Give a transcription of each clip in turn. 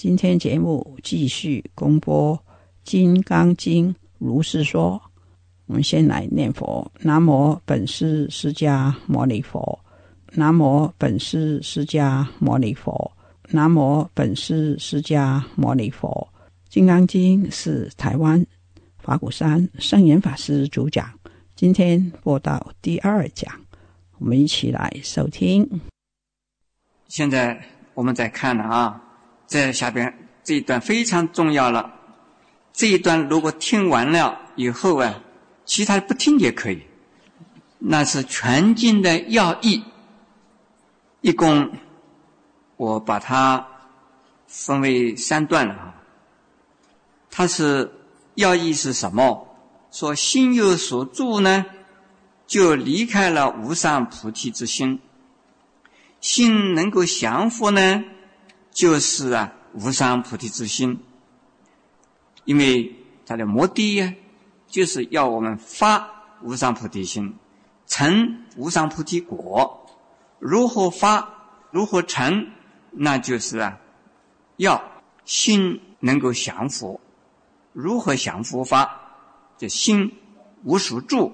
今天节目继续公播《金刚经》如是说。我们先来念佛：南无本师释迦牟尼佛，南无本师释迦牟尼佛，南无本师释迦牟尼佛。《金刚经》是台湾法鼓山圣严法师主讲，今天播到第二讲，我们一起来收听。现在我们在看了啊，在下边这一段非常重要了。这一段如果听完了以后啊，其他的不听也可以。那是全经的要义，一共我把它分为三段了啊。它是要义是什么？说心有所住呢，就离开了无上菩提之心。心能够降伏呢，就是啊无上菩提之心。因为它的目的呀，就是要我们发无上菩提心，成无上菩提果。如何发，如何成，那就是啊，要心能够降伏。如何降伏法？这心无所住。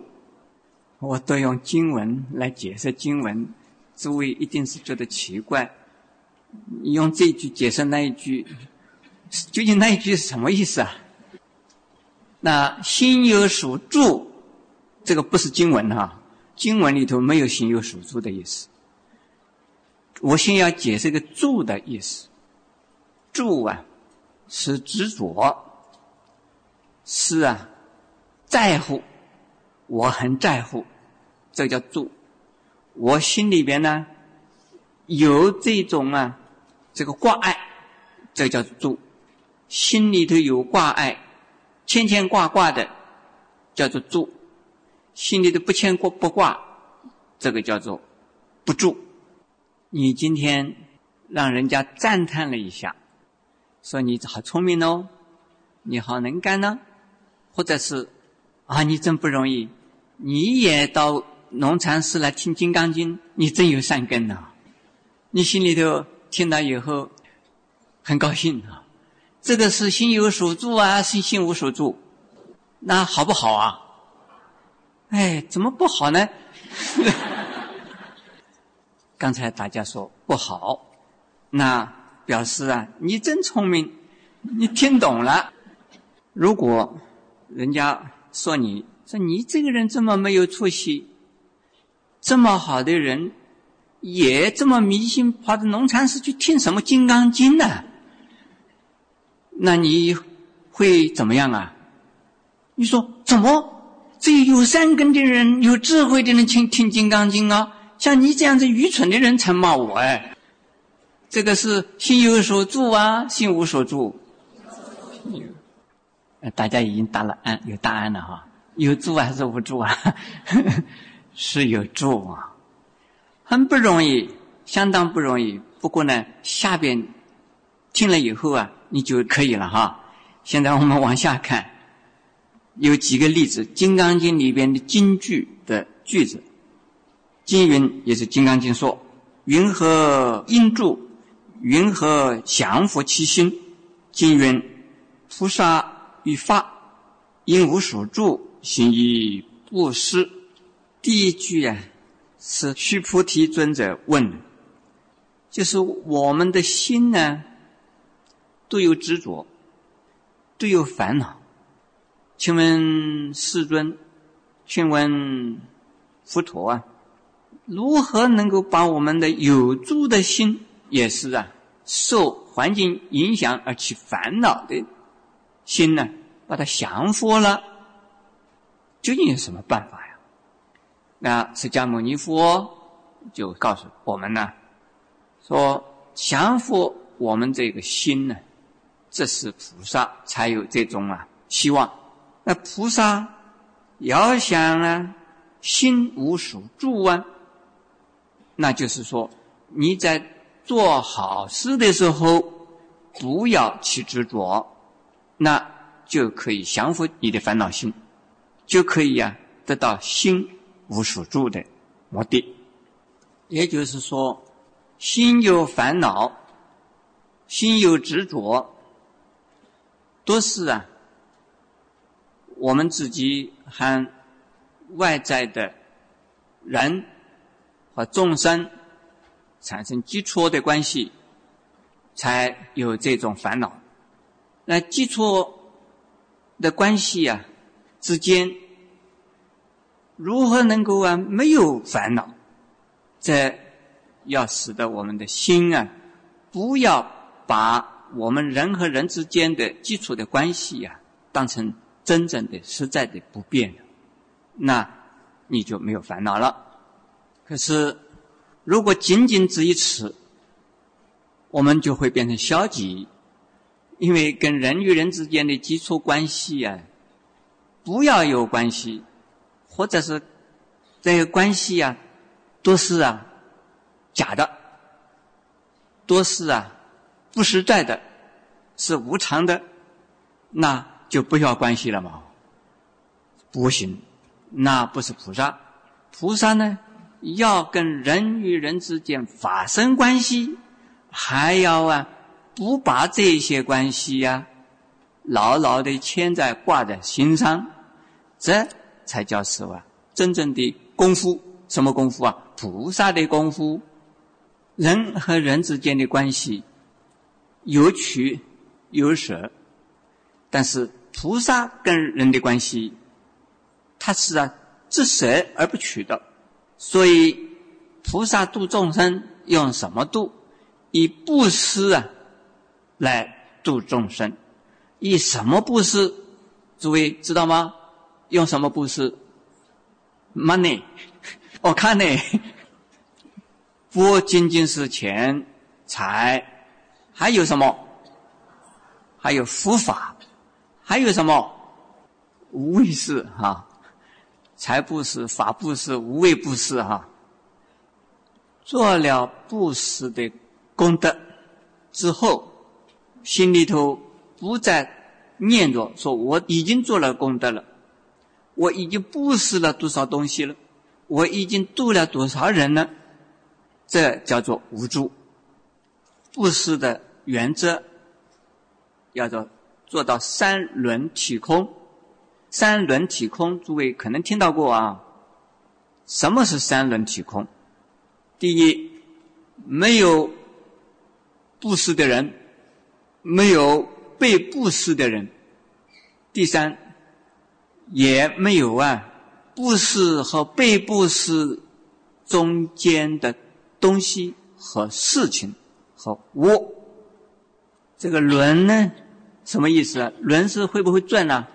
我都用经文来解释经文，诸位一定是觉得奇怪。你用这一句解释那一句，究竟那一句是什么意思啊？那心有所住，这个不是经文哈，经文里头没有心有所住的意思。我先要解释个住的意思。住啊，是执着，是啊，在乎，我很在乎，这叫住。我心里边呢，有这种啊，这个挂碍，这叫做住。心里头有挂碍。牵牵挂挂的，叫做住；心里的不牵挂不挂，这个叫做不住。你今天让人家赞叹了一下，说你好聪明哦，你好能干呢，或者是啊你真不容易，你也到农禅寺来听《金刚经》，你真有善根呐。你心里头听到以后很高兴啊。这个是心有所住啊，是心无所住，那好不好啊？哎，怎么不好呢？刚才大家说不好，那表示啊，你真聪明，你听懂了。如果人家说你说你这个人这么没有出息，这么好的人，也这么迷信，跑到农禅寺去听什么《金刚经》呢？那你会怎么样啊？你说怎么？只有有善根的人、有智慧的人听听《金刚经》啊？像你这样子愚蠢的人才骂我哎！这个是心有所住啊，心无所住。大家已经答了案，有答案了哈。有住还是无住啊？是有住啊，很不容易，相当不容易。不过呢，下边听了以后啊。你就可以了哈。现在我们往下看，有几个例子，《金刚经》里边的金句的句子。经云也是《金刚经》说：“云何应住？云何降伏其心？”经云：“菩萨于法，应无所住，行于布施。第一句啊，是须菩提尊者问，就是我们的心呢，都有执着，都有烦恼。请问世尊，请问佛陀啊，如何能够把我们的有住的心，也是啊，受环境影响而起烦恼的心呢，把它降服了？究竟有什么办法？那释迦牟尼佛就告诉我们呢，说降服我们这个心呢，这是菩萨才有这种啊希望。那菩萨要想啊心无所住啊，那就是说你在做好事的时候不要去执着，那就可以降服你的烦恼心，就可以呀得到心。无所住的目的，也就是说，心有烦恼，心有执着，都是啊，我们自己和外在的人和众生产生基础的关系，才有这种烦恼。那基础的关系啊之间。如何能够啊没有烦恼？这要使得我们的心啊，不要把我们人和人之间的基础的关系呀，当成真正的、实在的不变那你就没有烦恼了。可是，如果仅仅只于此，我们就会变成消极，因为跟人与人之间的基础关系呀，不要有关系。或者是这个关系啊，都是啊假的，都是啊不实在的，是无常的，那就不需要关系了嘛。不行，那不是菩萨。菩萨呢，要跟人与人之间发生关系，还要啊不把这些关系呀牢牢的牵在挂在心上，这。才叫死啊，真正的功夫，什么功夫啊？菩萨的功夫，人和人之间的关系有取有舍，但是菩萨跟人的关系，他是啊，自舍而不取的。所以菩萨度众生用什么度？以布施啊来度众生，以什么布施？诸位知道吗？用什么布施？money，我看呢，不仅仅是钱财，还有什么？还有佛法，还有什么？无畏施哈，财布施、法布施、无畏布施哈。做了布施的功德之后，心里头不再念着说我已经做了功德了。我已经布施了多少东西了？我已经度了多少人了？这叫做无助。布施的原则，要做做到三轮体空。三轮体空，诸位可能听到过啊。什么是三轮体空？第一，没有布施的人，没有被布施的人。第三。也没有啊，布施和被布施中间的东西和事情和我，这个轮呢，什么意思啊？轮是会不会转呢？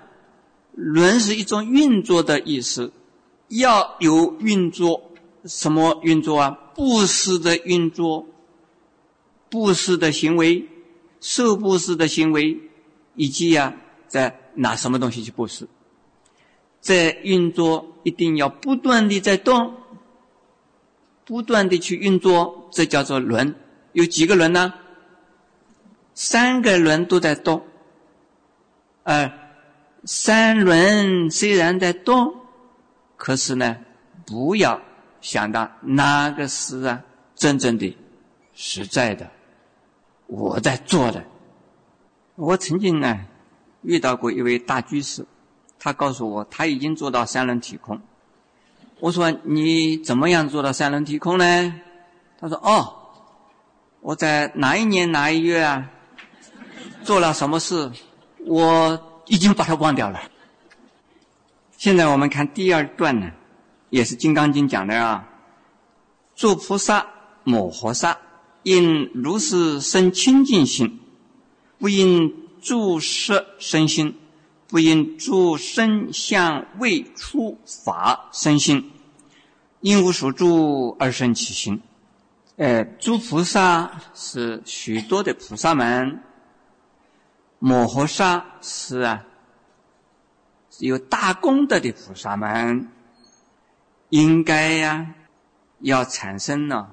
轮是一种运作的意思，要有运作，什么运作啊？布施的运作，布施的行为，受布施的行为，以及呀，在拿什么东西去布施？在运作，一定要不断的在动，不断的去运作，这叫做轮。有几个轮呢？三个轮都在动。呃，三轮虽然在动，可是呢，不要想到哪个是啊真正的、实在的我在做的。我曾经呢遇到过一位大居士。他告诉我他已经做到三轮体空。我说你怎么样做到三轮体空呢？他说哦，我在哪一年哪一月啊做了什么事，我已经把它忘掉了。现在我们看第二段呢，也是《金刚经》讲的啊，做菩萨摩诃萨应如是生清净心，不因诸色生心。不因诸身相未出法生心，因无所住而生其心。呃，诸菩萨是许多的菩萨们，摩诃萨是啊，有大功德的菩萨们，应该呀，要产生呢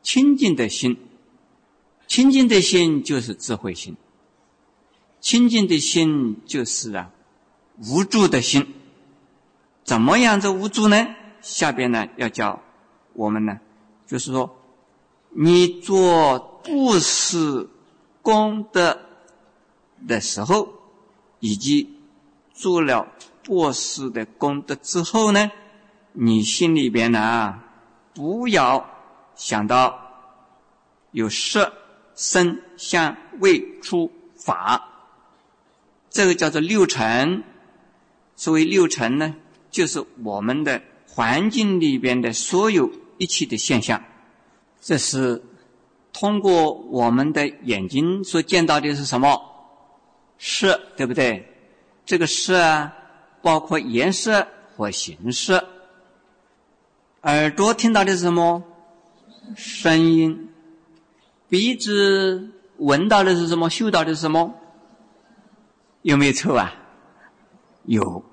清净的心。清净的心就是智慧心。清净的心就是啊，无助的心。怎么样子无助呢？下边呢要教我们呢，就是说，你做布施功德的时候，以及做了布施的功德之后呢，你心里边呢，不要想到有色、声、香、味、触、法。这个叫做六尘，所谓六尘呢，就是我们的环境里边的所有一切的现象。这是通过我们的眼睛所见到的是什么？色，对不对？这个色啊，包括颜色和形式。耳朵听到的是什么？声音。鼻子闻到的是什么？嗅到的是什么？有没有臭啊？有，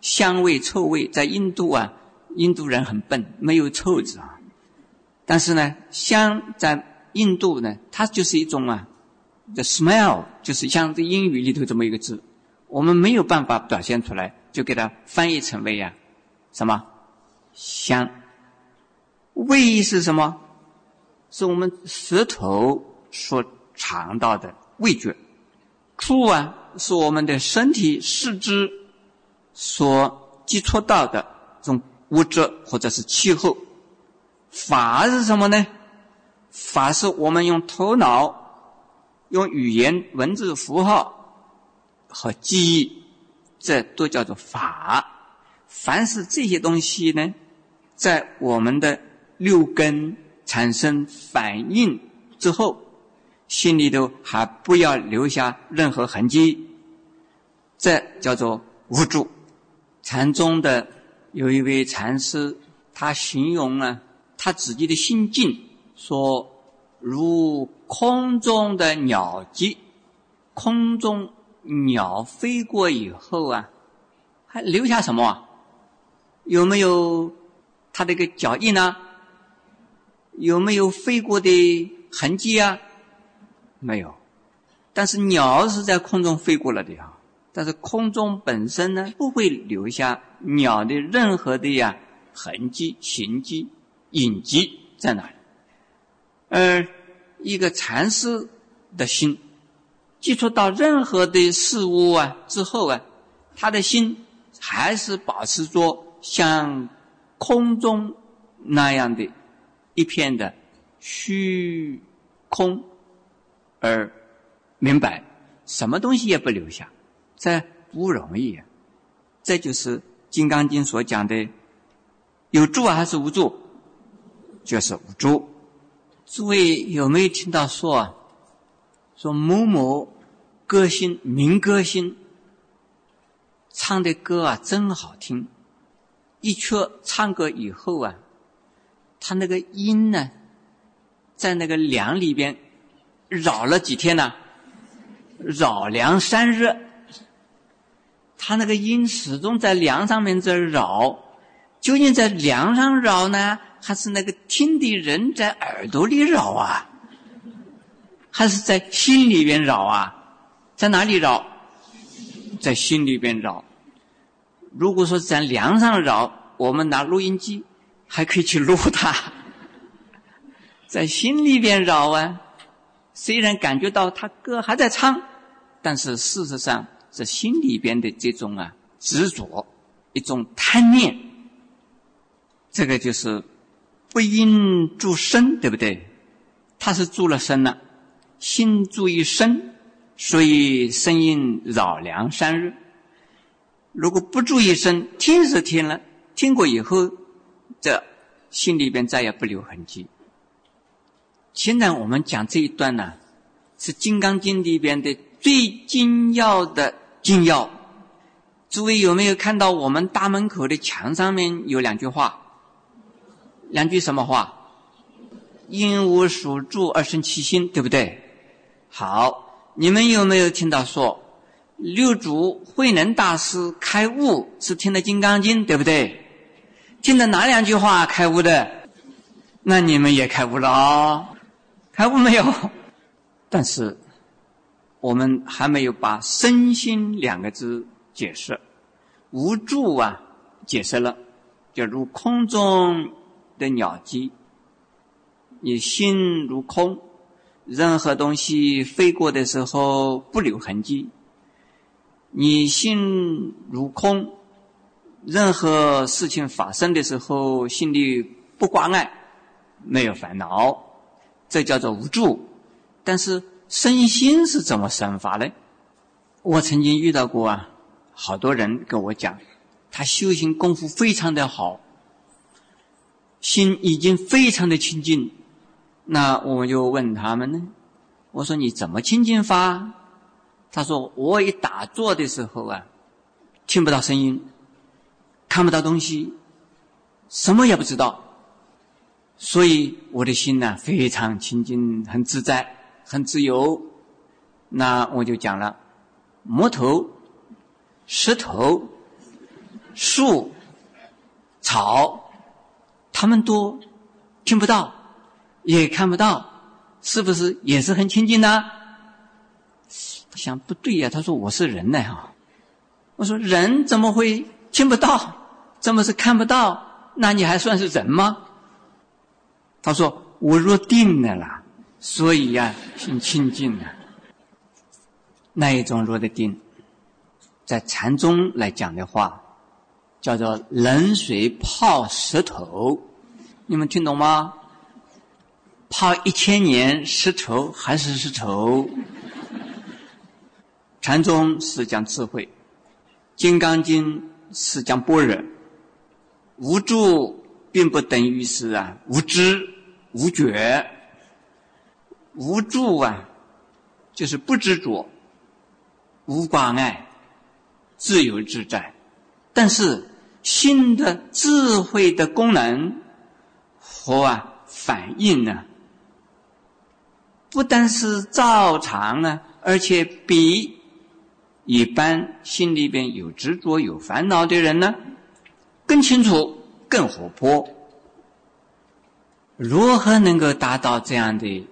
香味、臭味，在印度啊，印度人很笨，没有臭字啊。但是呢，香在印度呢，它就是一种啊，the smell，就是像这英语里头这么一个字，我们没有办法表现出来，就给它翻译成为呀，什么香？味是什么？是我们舌头所尝到的味觉。触啊。是我们的身体四肢所接触到的这种物质或者是气候。法是什么呢？法是我们用头脑、用语言、文字、符号和记忆，这都叫做法。凡是这些东西呢，在我们的六根产生反应之后。心里头还不要留下任何痕迹，这叫做无助。禅宗的有一位禅师，他形容呢他自己的心境，说如空中的鸟迹，空中鸟飞过以后啊，还留下什么？有没有它这个脚印呢？有没有飞过的痕迹啊？没有，但是鸟是在空中飞过来的呀。但是空中本身呢，不会留下鸟的任何的呀痕迹、形迹、影迹在哪里？而一个禅师的心接触到任何的事物啊之后啊，他的心还是保持着像空中那样的一片的虚空。而明白，什么东西也不留下，这不容易。这就是《金刚经》所讲的，有助还是无助？就是无助。诸位有没有听到说啊？说某某歌星、民歌星唱的歌啊，真好听。一曲唱歌以后啊，他那个音呢，在那个梁里边。扰了几天呢？扰梁三日，他那个音始终在梁上面在扰，究竟在梁上扰呢，还是那个听的人在耳朵里扰啊？还是在心里边扰啊？在哪里扰？在心里边扰。如果说在梁上扰，我们拿录音机还可以去录它，在心里边扰啊。虽然感觉到他歌还在唱，但是事实上，这心里边的这种啊执着，一种贪念。这个就是不应住身，对不对？他是住了身了，心住于身，所以声音扰良三日。如果不注意声，听是听了，听过以后，这心里边再也不留痕迹。现在我们讲这一段呢，是《金刚经》里边的最精要的精要。诸位有没有看到我们大门口的墙上面有两句话？两句什么话？应无所住而生其心，对不对？好，你们有没有听到说六祖慧能大师开悟是听的《金刚经》，对不对？听的哪两句话开悟的？那你们也开悟了哦。开悟没有？但是我们还没有把“身心”两个字解释。无助啊，解释了，就如空中的鸟迹，你心如空，任何东西飞过的时候不留痕迹；你心如空，任何事情发生的时候心里不挂碍，没有烦恼。这叫做无助，但是身心是怎么生发呢？我曾经遇到过啊，好多人跟我讲，他修行功夫非常的好，心已经非常的清净。那我就问他们呢，我说你怎么清净法？他说我一打坐的时候啊，听不到声音，看不到东西，什么也不知道。所以我的心呢非常清净，很自在，很自由。那我就讲了，木头、石头、树、草，他们都听不到，也看不到，是不是也是很清净呢？想不对呀，他说我是人呢哈。我说人怎么会听不到？怎么是看不到？那你还算是人吗？他说：“我若定了啦，所以呀，心清净了。那一种若的定，在禅宗来讲的话，叫做冷水泡石头。你们听懂吗？泡一千年石头还是石头。禅宗是讲智慧，《金刚经》是讲般若。无助并不等于是啊无知。”无觉、无助啊，就是不执着、无挂碍、自由自在。但是心的智慧的功能和啊反应呢，不但是照常啊，而且比一般心里边有执着、有烦恼的人呢更清楚、更活泼。如何能够达到这样的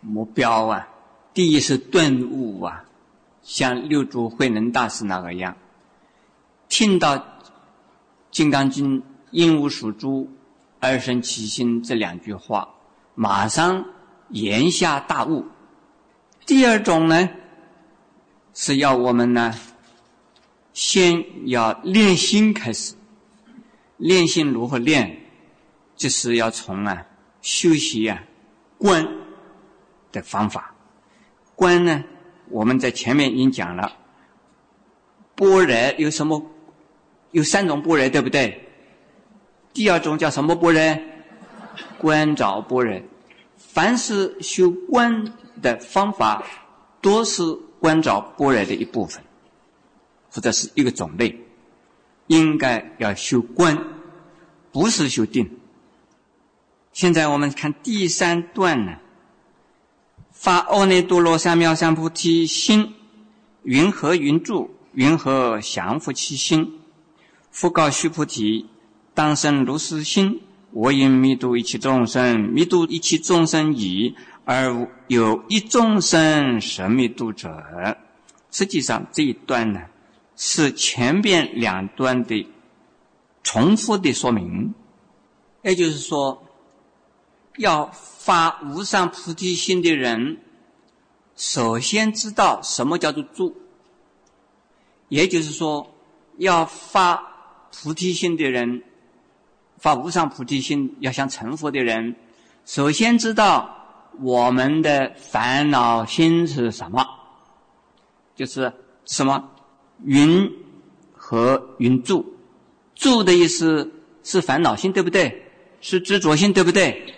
目标啊？第一是顿悟啊，像六祖慧能大师那个样，听到《金刚经》“应无所住而生其心”这两句话，马上言下大悟。第二种呢，是要我们呢，先要练心开始，练心如何练？就是要从啊修习啊观的方法，观呢，我们在前面已经讲了，般若有什么？有三种般若，对不对？第二种叫什么般若？观照般若。凡是修观的方法，都是观照般若的一部分，或者是一个种类。应该要修观，不是修定。现在我们看第三段呢，发阿耨多罗三藐三菩提心，云何云住？云何降伏其心？复告须菩提：当生如是心。我应弥度一切众生，弥度一切众生已，而有一众生神弥度者。实际上这一段呢，是前边两段的重复的说明，也就是说。要发无上菩提心的人，首先知道什么叫做住，也就是说，要发菩提心的人，发无上菩提心，要想成佛的人，首先知道我们的烦恼心是什么，就是什么云和云住，住的意思是烦恼心，对不对？是执着心，对不对？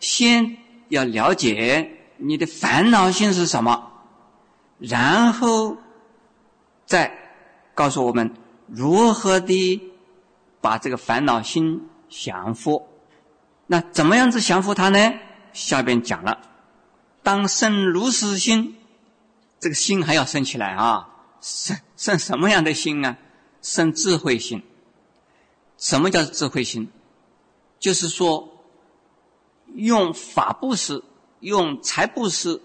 先要了解你的烦恼心是什么，然后再告诉我们如何的把这个烦恼心降服。那怎么样子降服它呢？下边讲了，当生如是心，这个心还要生起来啊！生生什么样的心啊？生智慧心。什么叫智慧心？就是说。用法布施，用财布施，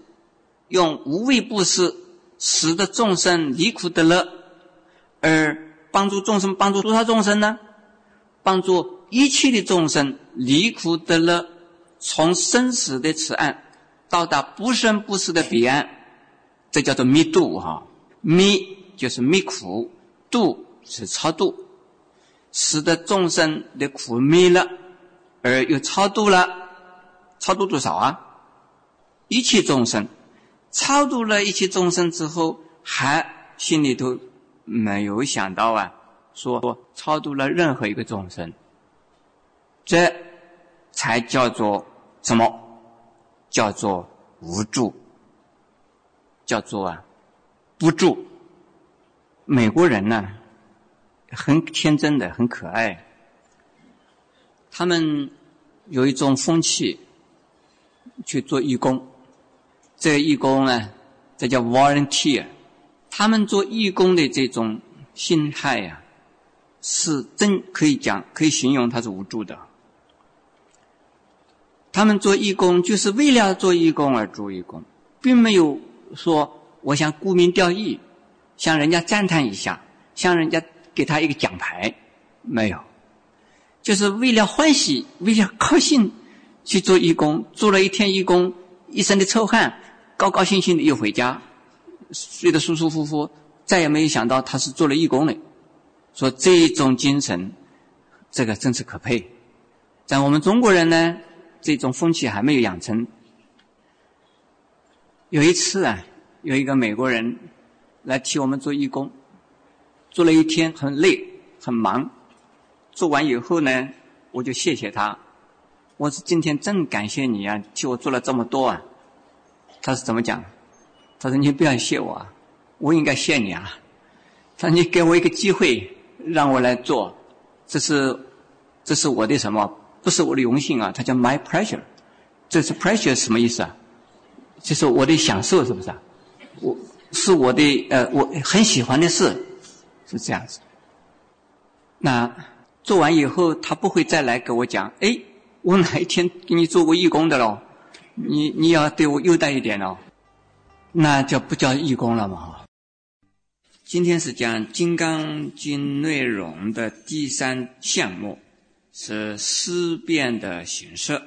用无畏布施，使得众生离苦得乐，而帮助众生，帮助多少众生呢？帮助一切的众生离苦得乐，从生死的此岸到达不生不死的彼岸，这叫做灭度哈。灭就是灭苦，度是超度，使得众生的苦灭了，而又超度了。超度多少啊？一切众生，超度了一切众生之后，还心里头没有想到啊，说超度了任何一个众生，这才叫做什么？叫做无助，叫做啊不助。美国人呢，很天真的，很可爱，他们有一种风气。去做义工，这义工呢，这叫 volunteer。他们做义工的这种心态呀，是真可以讲，可以形容他是无助的。他们做义工就是为了做义工而做义工，并没有说我想沽名钓誉，向人家赞叹一下，向人家给他一个奖牌，没有，就是为了欢喜，为了高兴。去做义工，做了一天义工，一身的臭汗，高高兴兴的又回家，睡得舒舒服服，再也没有想到他是做了义工的。说这种精神，这个真是可佩。在我们中国人呢，这种风气还没有养成。有一次啊，有一个美国人来替我们做义工，做了一天很累很忙，做完以后呢，我就谢谢他。我是今天真感谢你啊，替我做了这么多啊。他是怎么讲？他说：“你不要谢我啊，我应该谢你啊。”他说：“你给我一个机会，让我来做，这是这是我的什么？不是我的荣幸啊。”他叫 “my pleasure”，这是 “pleasure” 什么意思啊？就是我的享受，是不是啊？我是我的呃，我很喜欢的事，是这样子。那做完以后，他不会再来跟我讲，哎。我哪一天给你做过义工的喽？你你要对我优待一点哦，那就不叫义工了嘛？今天是讲《金刚经》内容的第三项目，是思辨的形式。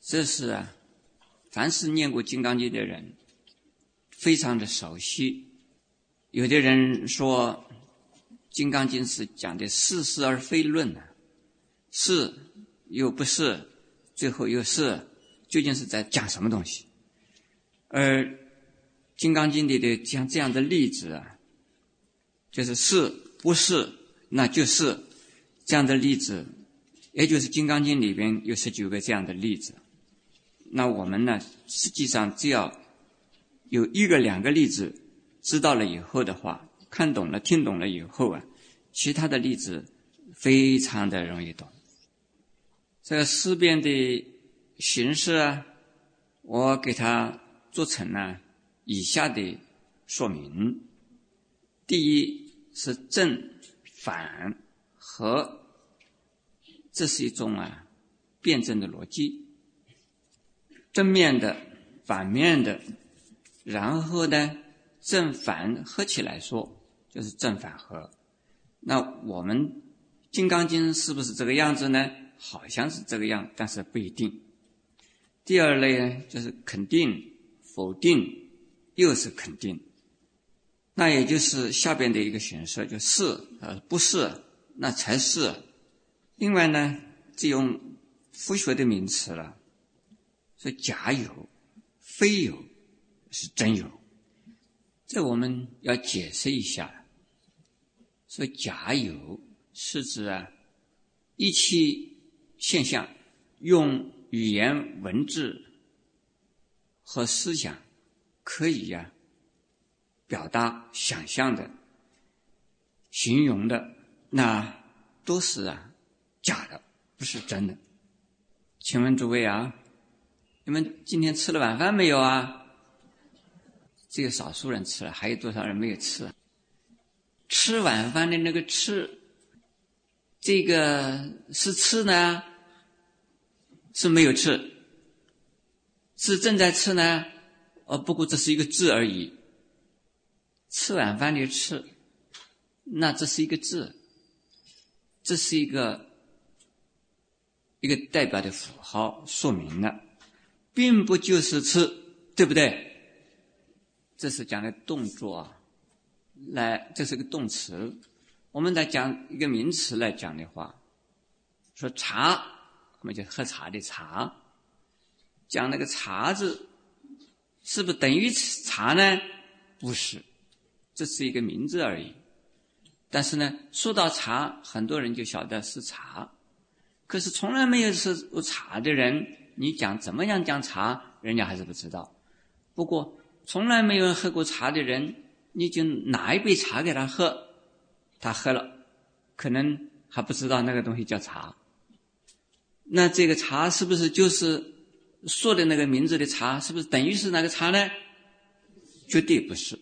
这是啊，凡是念过《金刚经》的人，非常的熟悉。有的人说，《金刚经》是讲的似是而非论的，是。又不是，最后又是，究竟是在讲什么东西？而《金刚经》里的像这样的例子啊，就是是不是，那就是这样的例子，也就是《金刚经》里边有十九个这样的例子。那我们呢，实际上只要有一个、两个例子知道了以后的话，看懂了、听懂了以后啊，其他的例子非常的容易懂。这个思辨的形式啊，我给它做成了以下的说明：第一是正反和，这是一种啊辩证的逻辑，正面的、反面的，然后呢正反合起来说就是正反合。那我们《金刚经》是不是这个样子呢？好像是这个样，但是不一定。第二类呢，就是肯定、否定，又是肯定。那也就是下边的一个形式，就是呃不是，那才是。另外呢，就用佛学的名词了，说假有、非有是真有。这我们要解释一下。说假有是指啊一切现象用语言文字和思想可以呀表达想象的、形容的，那都是啊假的，不是真的。请问诸位啊，你们今天吃了晚饭没有啊？只有少数人吃了，还有多少人没有吃？吃晚饭的那个吃，这个是吃呢，是没有吃，是正在吃呢？哦，不过这是一个字而已。吃晚饭的吃，那这是一个字，这是一个一个代表的符号，说明了，并不就是吃，对不对？这是讲的动作啊，来，这是个动词。我们来讲一个名词来讲的话，说茶，那么就喝茶的茶。讲那个茶字，是不是等于茶呢？不是，这是一个名字而已。但是呢，说到茶，很多人就晓得是茶。可是从来没有吃过茶的人，你讲怎么样讲茶，人家还是不知道。不过。从来没有喝过茶的人，你就拿一杯茶给他喝，他喝了，可能还不知道那个东西叫茶。那这个茶是不是就是说的那个名字的茶？是不是等于是那个茶呢？绝对不是。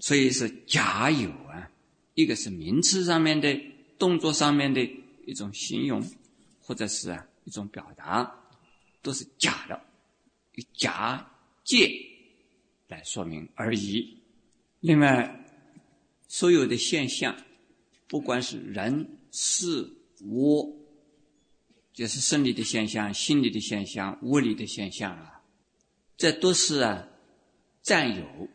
所以是假有啊，一个是名词上面的动作上面的一种形容，或者是啊一种表达，都是假的，假。借来说明而已。另外，所有的现象，不管是人、事、物，就是生理的现象、心理的现象、物理的现象啊，这都是啊暂有、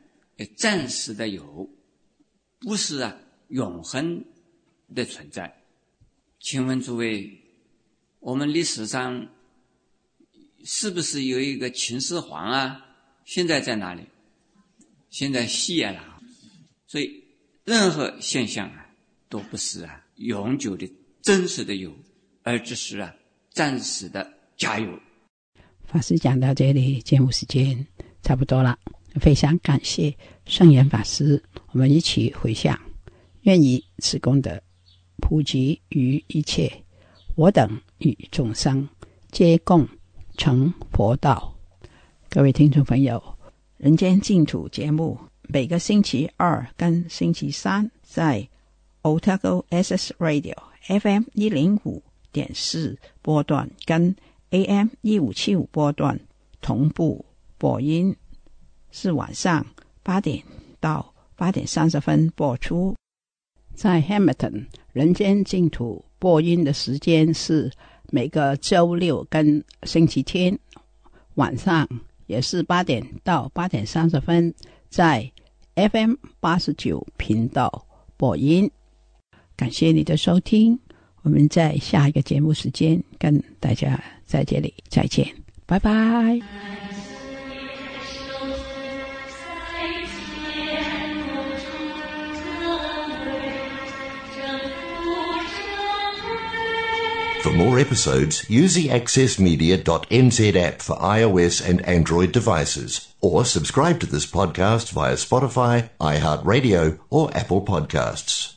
暂时的有，不是啊永恒的存在。请问诸位，我们历史上是不是有一个秦始皇啊？现在在哪里？现在西安了。所以，任何现象啊，都不是啊永久的真实的有，而只是啊暂时的加油。法师讲到这里，节目时间差不多了，非常感谢圣严法师，我们一起回向，愿以此功德普及于一切，我等与众生皆共成佛道。各位听众朋友，《人间净土》节目每个星期二跟星期三在 Otago SS Radio FM 一零五点四波段跟 AM 一五七五波段同步播音，是晚上八点到八点三十分播出。在 Hamilton，《人间净土》播音的时间是每个周六跟星期天晚上。也是八点到八点三十分，在 FM 八十九频道播音。感谢你的收听，我们在下一个节目时间跟大家在这里再见，拜拜。For more episodes, use the accessmedia.nz app for iOS and Android devices, or subscribe to this podcast via Spotify, iHeartRadio, or Apple Podcasts.